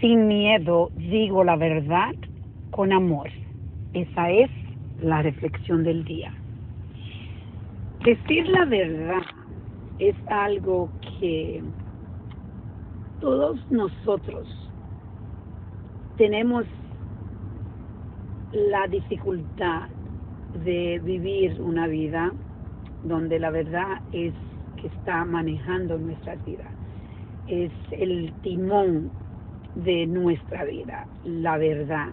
sin miedo digo la verdad con amor. Esa es la reflexión del día. Decir la verdad es algo que todos nosotros tenemos la dificultad de vivir una vida donde la verdad es que está manejando nuestras vidas. Es el timón de nuestra vida, la verdad.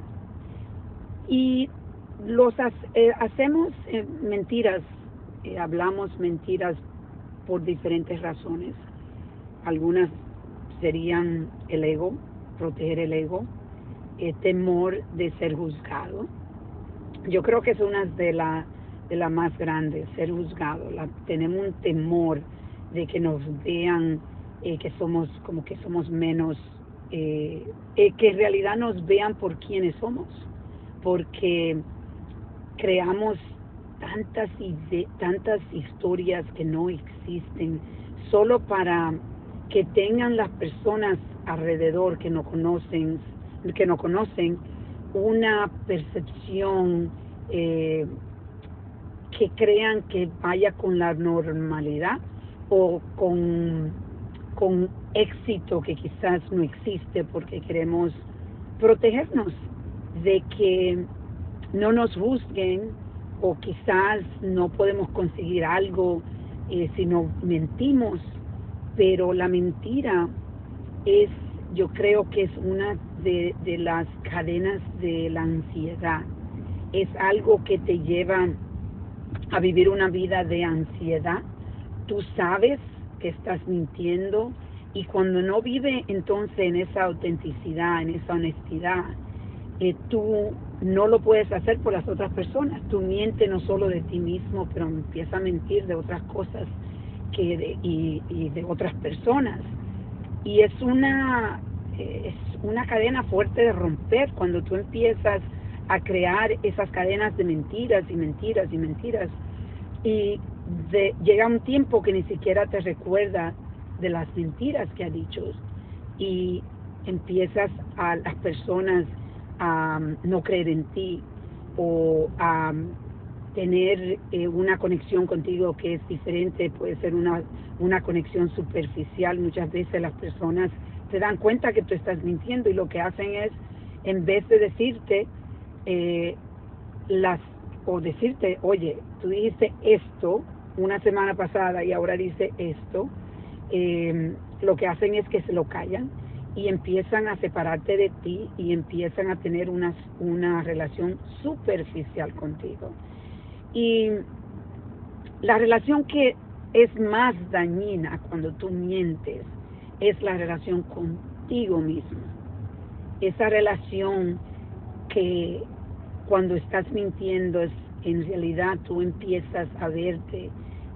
Y los eh, hacemos eh, mentiras, eh, hablamos mentiras por diferentes razones. Algunas serían el ego, proteger el ego, temor de ser juzgado. Yo creo que es una de las de la más grandes, ser juzgado. Tenemos un temor de que nos vean que somos como que somos menos, que en realidad nos vean por quienes somos, porque creamos tantas, tantas historias que no existen solo para que tengan las personas alrededor que no conocen, que no conocen una percepción eh, que crean que vaya con la normalidad o con, con éxito que quizás no existe porque queremos protegernos de que no nos juzguen o quizás no podemos conseguir algo eh, si no mentimos, pero la mentira es, yo creo que es una de, de las cadenas de la ansiedad. Es algo que te lleva a vivir una vida de ansiedad. Tú sabes estás mintiendo y cuando no vive entonces en esa autenticidad, en esa honestidad, eh, tú no lo puedes hacer por las otras personas. Tú mientes no solo de ti mismo, pero empiezas a mentir de otras cosas que de, y, y, de otras personas. Y es una, eh, es una cadena fuerte de romper cuando tú empiezas a crear esas cadenas de mentiras y mentiras y mentiras. Y de, llega un tiempo que ni siquiera te recuerda de las mentiras que ha dicho. Y empiezas a las personas a no creer en ti o a tener eh, una conexión contigo que es diferente, puede ser una, una conexión superficial. Muchas veces las personas se dan cuenta que tú estás mintiendo y lo que hacen es, en vez de decirte eh, las o decirte, oye, tú dijiste esto una semana pasada y ahora dice esto, eh, lo que hacen es que se lo callan y empiezan a separarte de ti y empiezan a tener una, una relación superficial contigo. Y la relación que es más dañina cuando tú mientes es la relación contigo mismo. Esa relación que cuando estás mintiendo es en realidad tú empiezas a verte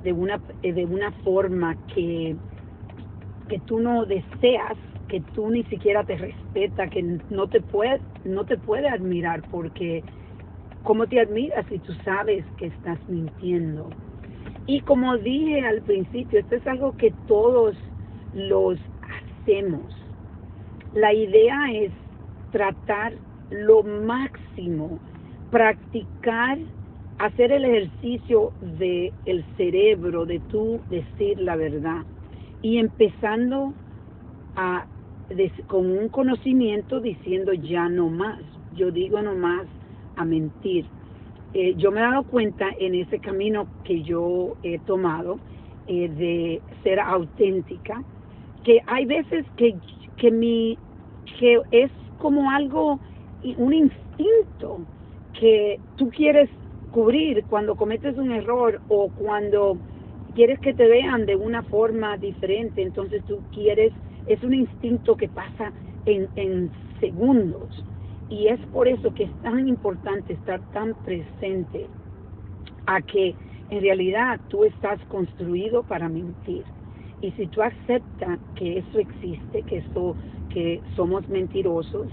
de una, de una forma que, que tú no deseas que tú ni siquiera te respeta, que no te puede, no te puede admirar porque ¿cómo te admiras si tú sabes que estás mintiendo? Y como dije al principio, esto es algo que todos los hacemos. La idea es tratar lo máximo, practicar, hacer el ejercicio del el cerebro, de tú decir la verdad. Y empezando a con un conocimiento diciendo ya no más, yo digo no más a mentir. Eh, yo me he dado cuenta en ese camino que yo he tomado eh, de ser auténtica, que hay veces que, que, mi, que es como algo, un instinto que tú quieres cubrir cuando cometes un error o cuando quieres que te vean de una forma diferente, entonces tú quieres es un instinto que pasa en, en segundos. Y es por eso que es tan importante estar tan presente a que en realidad tú estás construido para mentir. Y si tú aceptas que eso existe, que, eso, que somos mentirosos,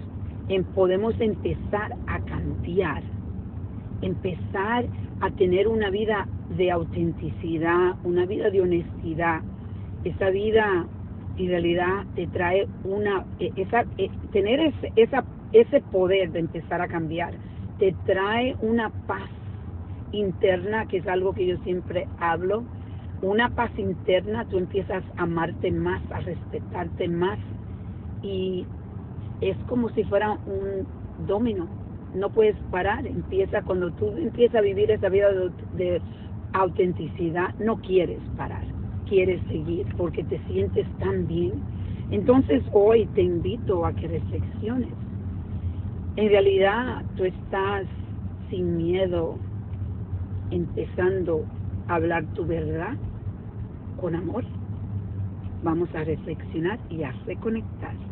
en, podemos empezar a cambiar, empezar a tener una vida de autenticidad, una vida de honestidad, esa vida en realidad te trae una, e, esa, e, tener ese, esa, ese poder de empezar a cambiar, te trae una paz interna, que es algo que yo siempre hablo, una paz interna, tú empiezas a amarte más, a respetarte más y es como si fuera un domino, no puedes parar, empieza cuando tú empiezas a vivir esa vida de, autenticidad, no quieres parar, quieres seguir porque te sientes tan bien. Entonces hoy te invito a que reflexiones. En realidad tú estás sin miedo empezando a hablar tu verdad con amor. Vamos a reflexionar y a reconectar.